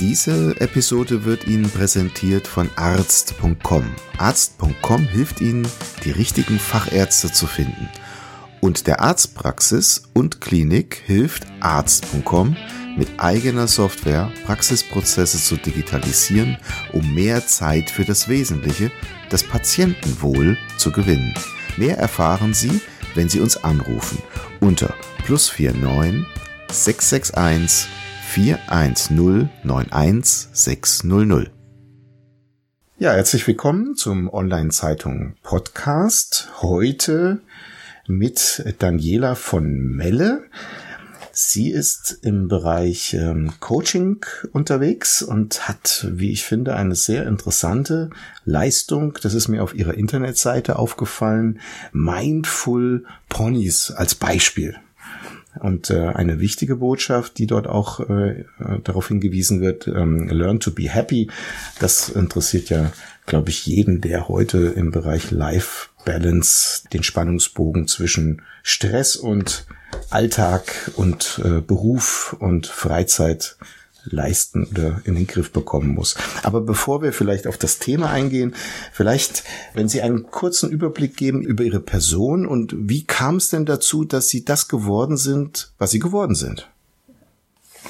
Diese Episode wird Ihnen präsentiert von arzt.com. Arzt.com hilft Ihnen, die richtigen Fachärzte zu finden. Und der Arztpraxis und Klinik hilft arzt.com mit eigener Software Praxisprozesse zu digitalisieren, um mehr Zeit für das Wesentliche, das Patientenwohl, zu gewinnen. Mehr erfahren Sie, wenn Sie uns anrufen unter plus 49 661 410 91600. Ja, herzlich willkommen zum Online-Zeitung Podcast. Heute mit Daniela von Melle. Sie ist im Bereich ähm, Coaching unterwegs und hat, wie ich finde, eine sehr interessante Leistung. Das ist mir auf ihrer Internetseite aufgefallen. Mindful Ponies als Beispiel. Und äh, eine wichtige Botschaft, die dort auch äh, darauf hingewiesen wird, ähm, learn to be happy, das interessiert ja, glaube ich, jeden, der heute im Bereich Life Balance den Spannungsbogen zwischen Stress und Alltag und äh, Beruf und Freizeit leisten oder in den Griff bekommen muss. Aber bevor wir vielleicht auf das Thema eingehen, vielleicht, wenn Sie einen kurzen Überblick geben über Ihre Person und wie kam es denn dazu, dass Sie das geworden sind, was Sie geworden sind?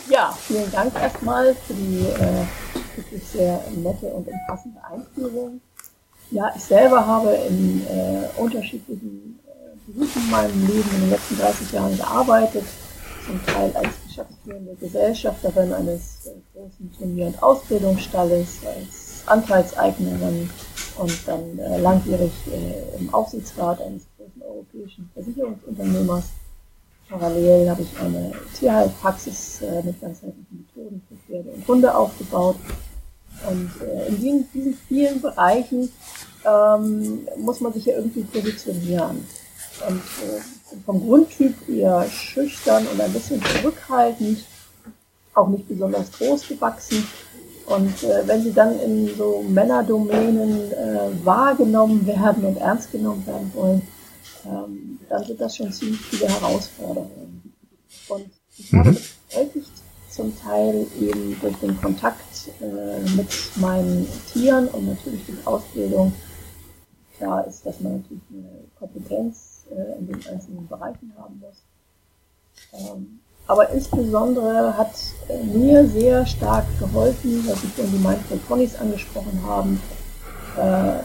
Ja, vielen Dank erstmal für die äh, wirklich sehr nette und umfassende Einführung. Ja, ich selber habe in äh, unterschiedlichen äh, Berufen in meinem Leben in den letzten 30 Jahren gearbeitet, zum Teil als geschäftsführende Gesellschafterin eines großen Turnier- und Ausbildungsstalles, als Anteilseignerin und dann äh, langjährig äh, im Aufsichtsrat eines großen europäischen Versicherungsunternehmers. Parallel habe ich eine Tierheilpraxis äh, mit ganzheitlichen Methoden für Pferde und Hunde aufgebaut. Und äh, in diesen, diesen vielen Bereichen ähm, muss man sich ja irgendwie positionieren. Und äh, vom Grundtyp eher schüchtern und ein bisschen zurückhaltend, auch nicht besonders groß gewachsen. Und äh, wenn sie dann in so Männerdomänen äh, wahrgenommen werden und ernst genommen werden wollen, ähm, dann sind das schon ziemlich viele Herausforderungen. Und ich habe das bestätigt zum Teil eben durch den Kontakt äh, mit meinen Tieren und natürlich die Ausbildung. Klar ist, dass man natürlich eine Kompetenz äh, in den einzelnen Bereichen haben muss. Ähm, aber insbesondere hat äh, mir sehr stark geholfen, was Sie vorhin die Mindful Ponys angesprochen haben, äh,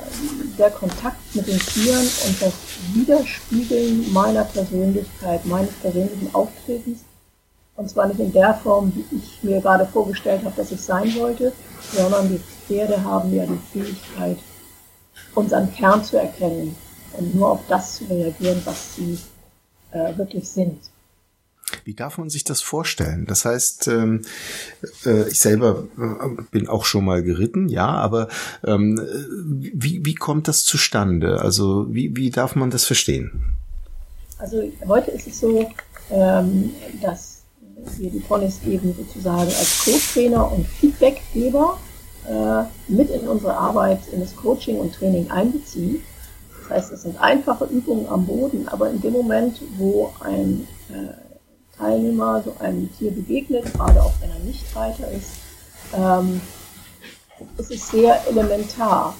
der Kontakt mit den Tieren und das Widerspiegeln meiner Persönlichkeit, meines persönlichen Auftretens. Und zwar nicht in der Form, wie ich mir gerade vorgestellt habe, dass ich sein wollte, sondern die Pferde haben ja die Fähigkeit, unseren Kern zu erkennen und nur auf das zu reagieren, was sie äh, wirklich sind. Wie darf man sich das vorstellen? Das heißt, ähm, äh, ich selber äh, bin auch schon mal geritten, ja, aber ähm, wie, wie kommt das zustande? Also wie, wie darf man das verstehen? Also heute ist es so, ähm, dass wir die Ponys eben sozusagen als Co-Trainer und Feedbackgeber äh, mit in unsere Arbeit, in das Coaching und Training einbeziehen. Das heißt, es sind einfache Übungen am Boden, aber in dem Moment, wo ein äh, Teilnehmer so einem Tier begegnet, gerade auch wenn er nicht Reiter ist, ähm, ist es sehr elementar.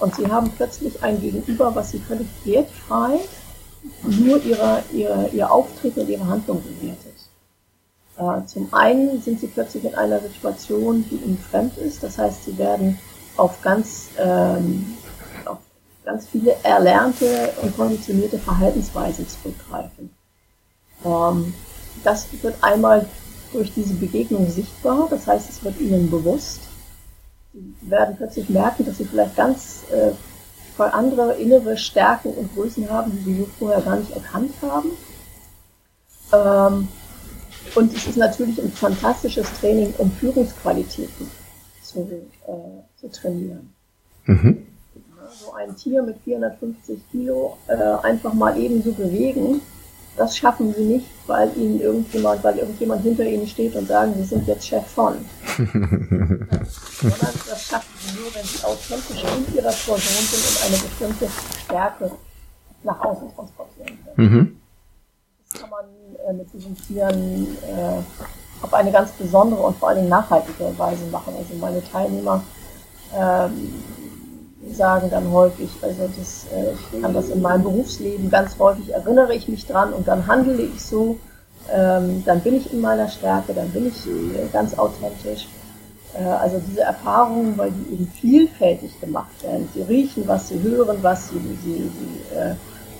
Und sie haben plötzlich ein Gegenüber, was sie völlig wertfrei nur ihre, ihre, ihr Auftreten und ihre Handlung bewertet. Äh, zum einen sind sie plötzlich in einer Situation, die ihnen fremd ist. Das heißt, sie werden auf ganz ähm, ganz viele erlernte und konditionierte Verhaltensweisen zurückgreifen. Ähm, das wird einmal durch diese Begegnung sichtbar, das heißt, es wird ihnen bewusst. Sie werden plötzlich merken, dass sie vielleicht ganz äh, andere innere Stärken und Größen haben, die sie vorher gar nicht erkannt haben. Ähm, und es ist natürlich ein fantastisches Training, um Führungsqualitäten zu, äh, zu trainieren. Mhm. So ein Tier mit 450 Kilo äh, einfach mal ebenso bewegen, das schaffen sie nicht, weil ihnen irgendjemand, weil irgendjemand hinter ihnen steht und sagen, sie sind jetzt Chef von. Sondern das schaffen sie nur, wenn sie authentisch in ihrer Person sind und eine bestimmte Stärke nach außen transportieren können. Mhm. Das kann man äh, mit diesen Tieren äh, auf eine ganz besondere und vor Dingen nachhaltige Weise machen. Also meine Teilnehmer ähm, sagen dann häufig, also das, äh, ich kann das in meinem Berufsleben ganz häufig erinnere ich mich dran und dann handle ich so, ähm, dann bin ich in meiner Stärke, dann bin ich äh, ganz authentisch. Äh, also diese Erfahrungen, weil die eben vielfältig gemacht werden. Sie riechen was, sie hören was, sie, sie, sie, äh,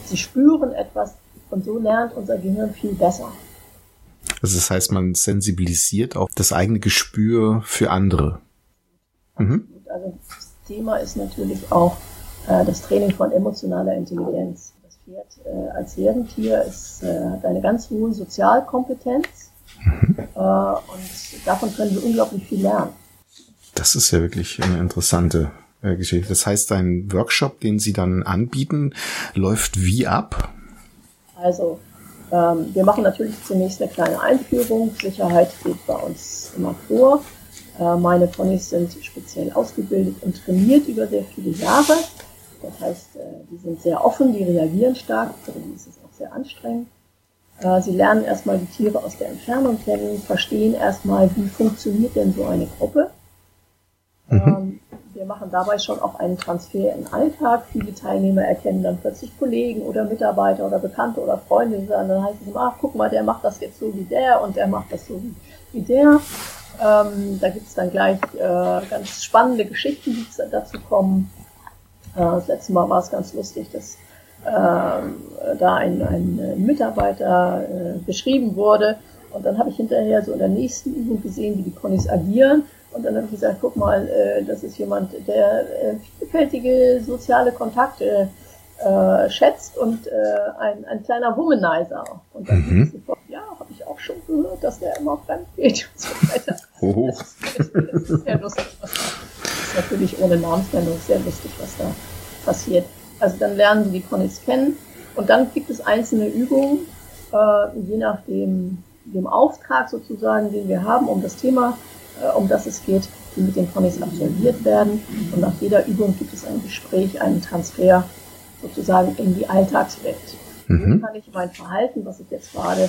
sie spüren etwas und so lernt unser Gehirn viel besser. Also das heißt, man sensibilisiert auch das eigene Gespür für andere. Mhm. Also Thema ist natürlich auch äh, das Training von emotionaler Intelligenz. Das Pferd äh, als Herdentier ist, äh, hat eine ganz hohe Sozialkompetenz mhm. äh, und davon können wir unglaublich viel lernen. Das ist ja wirklich eine interessante äh, Geschichte. Das heißt, ein Workshop, den Sie dann anbieten, läuft wie ab? Also, ähm, wir machen natürlich zunächst eine kleine Einführung. Sicherheit geht bei uns immer vor. Äh, meine Ponys sind speziell ausgebildet und trainiert über sehr viele Jahre. Das heißt, äh, die sind sehr offen, die reagieren stark, für die ist es auch sehr anstrengend. Äh, sie lernen erstmal die Tiere aus der Entfernung kennen, verstehen erstmal, wie funktioniert denn so eine Gruppe. Mhm. Ähm, wir machen dabei schon auch einen Transfer in Alltag. Viele Teilnehmer erkennen dann plötzlich Kollegen oder Mitarbeiter oder Bekannte oder Freunde. Dann heißt es, ach, guck mal, der macht das jetzt so wie der und der macht das so wie der. Ähm, da gibt es dann gleich äh, ganz spannende Geschichten, die dazu kommen. Äh, das letzte Mal war es ganz lustig, dass äh, da ein, ein Mitarbeiter äh, beschrieben wurde. Und dann habe ich hinterher so in der nächsten Übung gesehen, wie die Ponys agieren. Und dann habe ich gesagt, guck mal, äh, das ist jemand, der äh, vielfältige soziale Kontakte äh, schätzt und äh, ein, ein kleiner Womanizer. Und dann mhm. sofort, ja, habe ich auch schon gehört, dass der immer fremd geht und so weiter. Oh. Das, ist, das ist sehr lustig, was da das ist natürlich ohne Namensnennung sehr lustig, was da passiert. Also dann lernen sie die Ponys kennen und dann gibt es einzelne Übungen, äh, je nach dem, dem Auftrag sozusagen, den wir haben, um das Thema, um das es geht, die mit den Ponys absolviert werden. Und nach jeder Übung gibt es ein Gespräch, einen Transfer sozusagen in die Alltagswelt. Mhm. Wie kann ich mein Verhalten, was ich jetzt gerade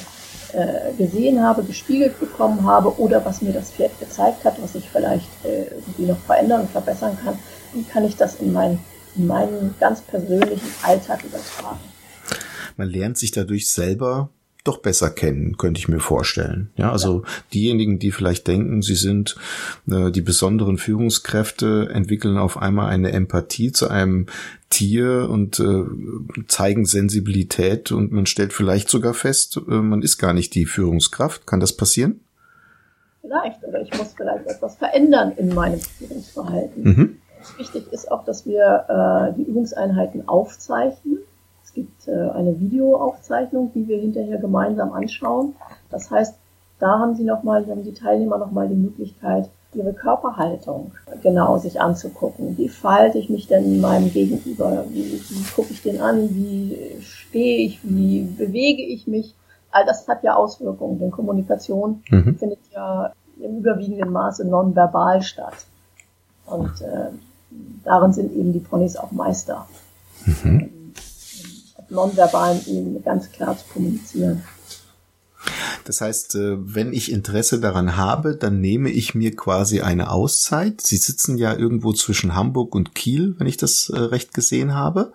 äh, gesehen habe, gespiegelt bekommen habe oder was mir das Pferd gezeigt hat, was ich vielleicht äh, irgendwie noch verändern und verbessern kann, wie kann ich das in, mein, in meinen ganz persönlichen Alltag übertragen? Man lernt sich dadurch selber doch besser kennen, könnte ich mir vorstellen. Ja, also diejenigen, die vielleicht denken, sie sind äh, die besonderen Führungskräfte, entwickeln auf einmal eine Empathie zu einem Tier und äh, zeigen Sensibilität und man stellt vielleicht sogar fest, äh, man ist gar nicht die Führungskraft. Kann das passieren? Vielleicht, oder ich muss vielleicht etwas verändern in meinem Führungsverhalten. Mhm. Wichtig ist auch, dass wir äh, die Übungseinheiten aufzeichnen gibt äh, eine Videoaufzeichnung, die wir hinterher gemeinsam anschauen. Das heißt, da haben Sie nochmal, haben die Teilnehmer nochmal die Möglichkeit, ihre Körperhaltung genau sich anzugucken. Wie falte ich mich denn in meinem Gegenüber? Wie, wie gucke ich den an? Wie stehe ich? Wie bewege ich mich? All das hat ja Auswirkungen, denn Kommunikation mhm. findet ja im überwiegenden Maße nonverbal statt. Und äh, darin sind eben die Ponys auch Meister. Mhm nonverbalen Ebene ganz klar zu kommunizieren. Das heißt, äh, wenn ich Interesse daran habe, dann nehme ich mir quasi eine Auszeit. Sie sitzen ja irgendwo zwischen Hamburg und Kiel, wenn ich das äh, recht gesehen habe.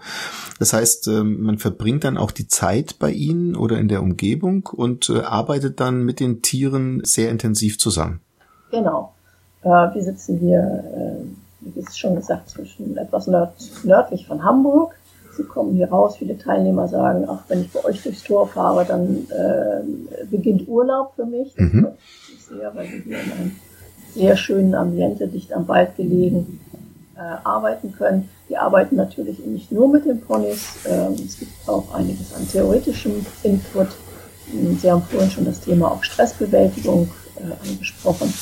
Das heißt, ähm, man verbringt dann auch die Zeit bei Ihnen oder in der Umgebung und äh, arbeitet dann mit den Tieren sehr intensiv zusammen. Genau. Wir sitzen hier, wie schon gesagt, zwischen etwas nördlich von Hamburg Sie kommen hier raus, viele Teilnehmer sagen, ach, wenn ich bei euch durchs Tor fahre, dann äh, beginnt Urlaub für mich. Das mhm. ich sehr, weil wir hier in einem sehr schönen Ambiente, dicht am Wald gelegen, äh, arbeiten können. Wir arbeiten natürlich nicht nur mit den Ponys, ähm, es gibt auch einiges an theoretischem Input. Sie haben vorhin schon das Thema auch Stressbewältigung äh, angesprochen.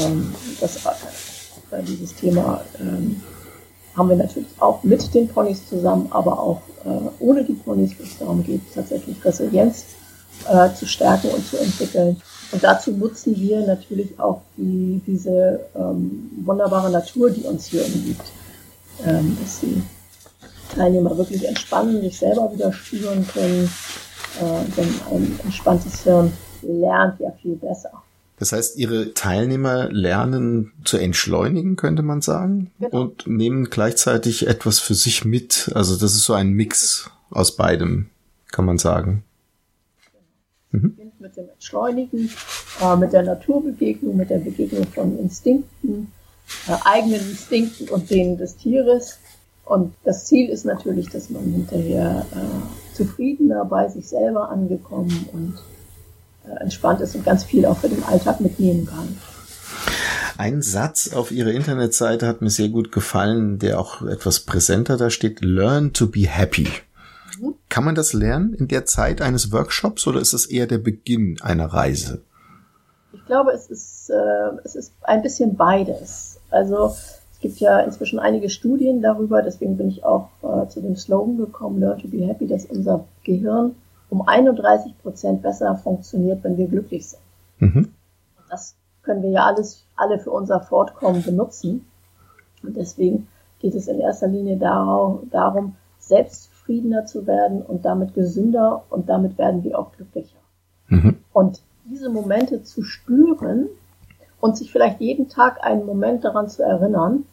Ähm, das, äh, dieses Thema ähm, haben wir natürlich auch mit den Ponys zusammen, aber auch äh, ohne die Ponys, wo es darum geht, tatsächlich Resilienz äh, zu stärken und zu entwickeln. Und dazu nutzen wir natürlich auch die, diese ähm, wunderbare Natur, die uns hier umgibt. Ähm, dass die Teilnehmer wirklich entspannen, sich selber wieder spüren können. Äh, denn ein entspanntes Hirn lernt ja viel besser. Das heißt, Ihre Teilnehmer lernen zu entschleunigen, könnte man sagen, genau. und nehmen gleichzeitig etwas für sich mit. Also das ist so ein Mix aus beidem, kann man sagen. Mhm. Mit dem Entschleunigen, äh, mit der Naturbegegnung, mit der Begegnung von Instinkten, äh, eigenen Instinkten und denen des Tieres. Und das Ziel ist natürlich, dass man hinterher äh, zufriedener bei sich selber angekommen und entspannt ist und ganz viel auch für den Alltag mitnehmen kann. Ein Satz auf Ihrer Internetseite hat mir sehr gut gefallen, der auch etwas präsenter da steht. Learn to be happy. Mhm. Kann man das lernen in der Zeit eines Workshops oder ist es eher der Beginn einer Reise? Ich glaube, es ist, äh, es ist ein bisschen beides. Also es gibt ja inzwischen einige Studien darüber, deswegen bin ich auch äh, zu dem Slogan gekommen, Learn to be happy, dass unser Gehirn um 31 Prozent besser funktioniert, wenn wir glücklich sind. Mhm. Das können wir ja alles, alle für unser Fortkommen benutzen. Und deswegen geht es in erster Linie darum, selbst zufriedener zu werden und damit gesünder und damit werden wir auch glücklicher. Mhm. Und diese Momente zu spüren und sich vielleicht jeden Tag einen Moment daran zu erinnern,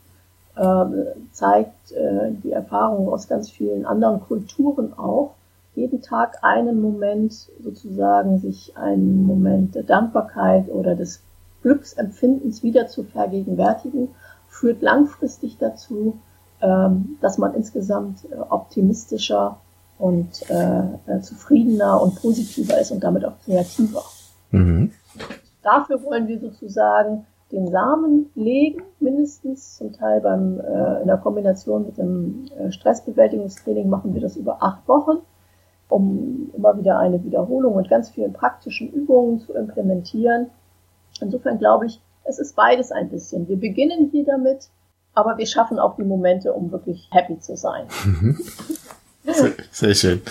äh, zeigt äh, die Erfahrung aus ganz vielen anderen Kulturen auch, jeden Tag einen Moment sozusagen sich einen Moment der Dankbarkeit oder des Glücksempfindens wieder zu vergegenwärtigen, führt langfristig dazu, ähm, dass man insgesamt äh, optimistischer und äh, zufriedener und positiver ist und damit auch kreativer. Mhm. Dafür wollen wir sozusagen den Samen legen, mindestens zum Teil beim, äh, in der Kombination mit dem äh, Stressbewältigungstraining machen wir das über acht Wochen um immer wieder eine Wiederholung und ganz vielen praktischen Übungen zu implementieren. Insofern glaube ich, es ist beides ein bisschen. Wir beginnen hier damit, aber wir schaffen auch die Momente, um wirklich happy zu sein. Sehr, sehr schön.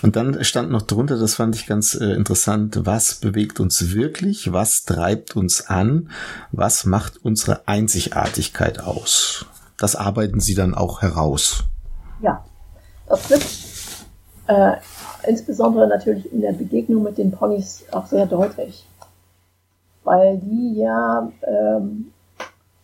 Und dann stand noch drunter, das fand ich ganz äh, interessant, was bewegt uns wirklich, was treibt uns an, was macht unsere Einzigartigkeit aus. Das arbeiten Sie dann auch heraus. Ja, das wird äh, insbesondere natürlich in der Begegnung mit den Ponys auch sehr deutlich. Weil die ja ähm,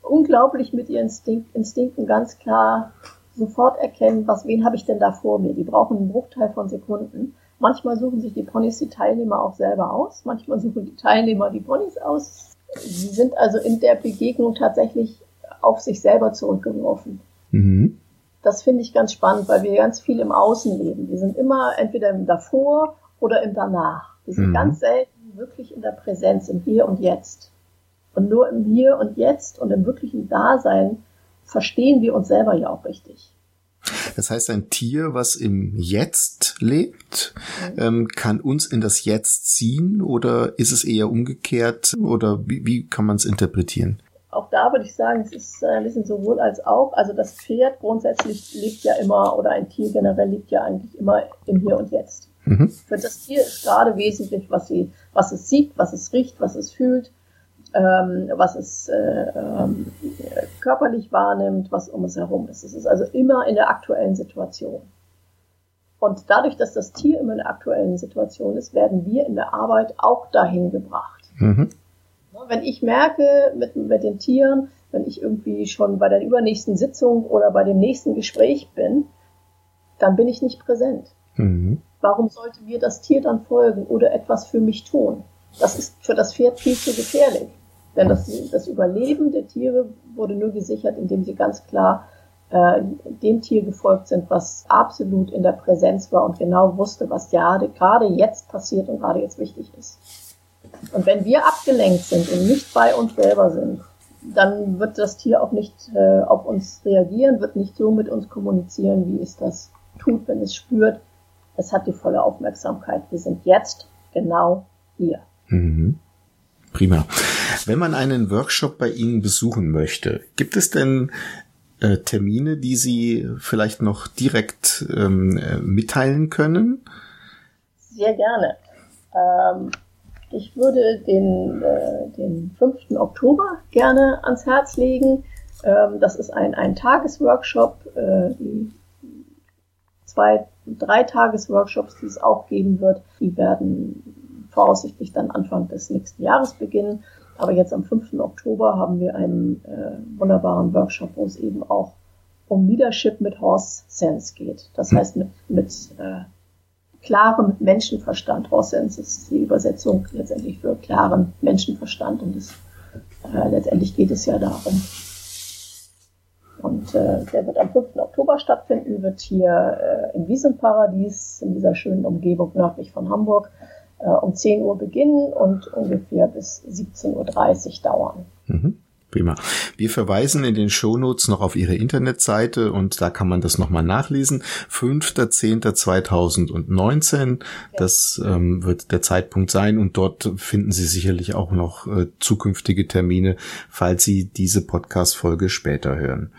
unglaublich mit ihren Instinkt, Instinkten ganz klar sofort erkennen, was, wen habe ich denn da vor mir. Die brauchen einen Bruchteil von Sekunden. Manchmal suchen sich die Ponys die Teilnehmer auch selber aus, manchmal suchen die Teilnehmer die Ponys aus. Sie sind also in der Begegnung tatsächlich auf sich selber zurückgeworfen. Mhm. Das finde ich ganz spannend, weil wir ganz viel im Außen leben. Wir sind immer entweder im Davor oder im Danach. Wir sind mhm. ganz selten wirklich in der Präsenz, im Hier und Jetzt. Und nur im Hier und Jetzt und im wirklichen Dasein verstehen wir uns selber ja auch richtig. Das heißt, ein Tier, was im Jetzt lebt, mhm. ähm, kann uns in das Jetzt ziehen oder ist es eher umgekehrt oder wie, wie kann man es interpretieren? Da würde ich sagen, es ist ein bisschen sowohl als auch. Also das Pferd grundsätzlich liegt ja immer, oder ein Tier generell liegt ja eigentlich immer im Hier und Jetzt. Mhm. Für das Tier ist gerade wesentlich, was, sie, was es sieht, was es riecht, was es fühlt, ähm, was es äh, ähm, körperlich wahrnimmt, was um es herum ist. Es ist also immer in der aktuellen Situation. Und dadurch, dass das Tier immer in der aktuellen Situation ist, werden wir in der Arbeit auch dahin gebracht. Mhm. Wenn ich merke mit, mit den Tieren, wenn ich irgendwie schon bei der übernächsten Sitzung oder bei dem nächsten Gespräch bin, dann bin ich nicht präsent. Mhm. Warum sollte mir das Tier dann folgen oder etwas für mich tun? Das ist für das Pferd viel zu gefährlich. Denn das, das Überleben der Tiere wurde nur gesichert, indem sie ganz klar äh, dem Tier gefolgt sind, was absolut in der Präsenz war und genau wusste, was gerade, gerade jetzt passiert und gerade jetzt wichtig ist. Und wenn wir abgelenkt sind und nicht bei uns selber sind, dann wird das Tier auch nicht äh, auf uns reagieren, wird nicht so mit uns kommunizieren, wie es das tut, wenn es spürt, es hat die volle Aufmerksamkeit. Wir sind jetzt genau hier. Mhm. Prima. Wenn man einen Workshop bei Ihnen besuchen möchte, gibt es denn äh, Termine, die Sie vielleicht noch direkt ähm, äh, mitteilen können? Sehr gerne. Ähm, ich würde den, äh, den 5. Oktober gerne ans Herz legen. Ähm, das ist ein, ein Tagesworkshop. Äh, die zwei, drei Tagesworkshops, die es auch geben wird, die werden voraussichtlich dann Anfang des nächsten Jahres beginnen. Aber jetzt am 5. Oktober haben wir einen äh, wunderbaren Workshop, wo es eben auch um Leadership mit Horse Sense geht. Das heißt mit, mit äh, klarem Menschenverstand. Horse Sense ist die Übersetzung letztendlich für klaren Menschenverstand und das, äh, letztendlich geht es ja darum. Und äh, der wird am 5. Oktober stattfinden, wird hier äh, im Wiesenparadies in dieser schönen Umgebung nördlich von Hamburg äh, um 10 Uhr beginnen und ungefähr bis 17.30 Uhr dauern. Mhm. Prima. Wir verweisen in den Shownotes noch auf Ihre Internetseite und da kann man das nochmal nachlesen. 5.10.2019, ja. das ähm, wird der Zeitpunkt sein und dort finden Sie sicherlich auch noch äh, zukünftige Termine, falls Sie diese Podcast-Folge später hören.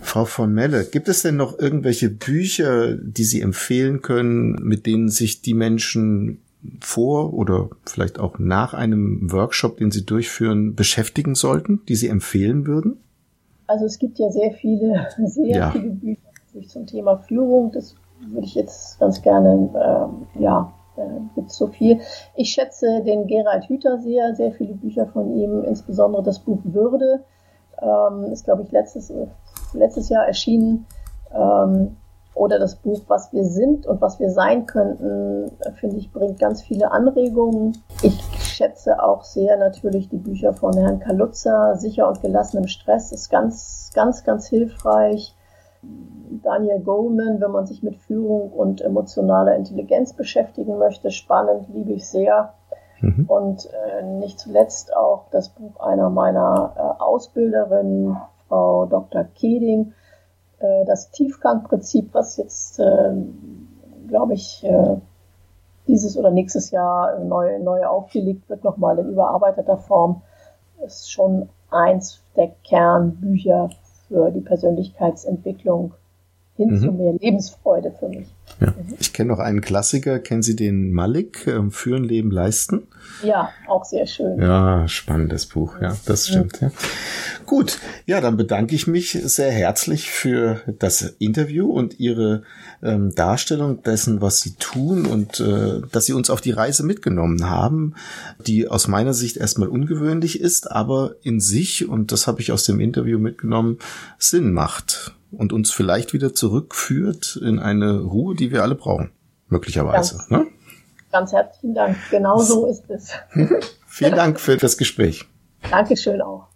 Frau von Melle, gibt es denn noch irgendwelche Bücher, die Sie empfehlen können, mit denen sich die Menschen vor oder vielleicht auch nach einem Workshop, den Sie durchführen, beschäftigen sollten, die Sie empfehlen würden? Also es gibt ja sehr viele, sehr ja. viele Bücher zum Thema Führung. Das würde ich jetzt ganz gerne, ähm, ja, äh, gibt so viel. Ich schätze den Gerald Hüther sehr, sehr viele Bücher von ihm, insbesondere das Buch Würde, ähm, ist glaube ich letztes letztes Jahr erschienen. Ähm, oder das Buch Was wir sind und was wir sein könnten, finde ich, bringt ganz viele Anregungen. Ich schätze auch sehr natürlich die Bücher von Herrn Kalutzer, Sicher und gelassen im Stress, ist ganz, ganz, ganz hilfreich. Daniel Goleman, wenn man sich mit Führung und emotionaler Intelligenz beschäftigen möchte, spannend, liebe ich sehr. Mhm. Und äh, nicht zuletzt auch das Buch einer meiner äh, Ausbilderinnen, Frau Dr. Keding, äh, das Tiefgangprinzip, was jetzt, äh, glaube ich, äh, dieses oder nächstes Jahr neu, neu aufgelegt wird, nochmal in überarbeiteter Form, ist schon eins der Kernbücher für die Persönlichkeitsentwicklung hin mhm. zu mehr Lebensfreude für mich. Ja. Mhm. Ich kenne noch einen Klassiker, kennen Sie den Malik, ähm, Führen, Leben, Leisten? Ja, auch sehr schön. Ja, spannendes Buch, ja, das stimmt. Mhm. Ja. Gut, ja, dann bedanke ich mich sehr herzlich für das Interview und Ihre ähm, Darstellung dessen, was Sie tun und äh, dass Sie uns auf die Reise mitgenommen haben, die aus meiner Sicht erstmal ungewöhnlich ist, aber in sich, und das habe ich aus dem Interview mitgenommen, Sinn macht und uns vielleicht wieder zurückführt in eine Ruhe, die wir alle brauchen. Möglicherweise. Ganz, ne? ganz herzlichen Dank. Genau so ist es. Vielen Dank für das Gespräch. Dankeschön auch.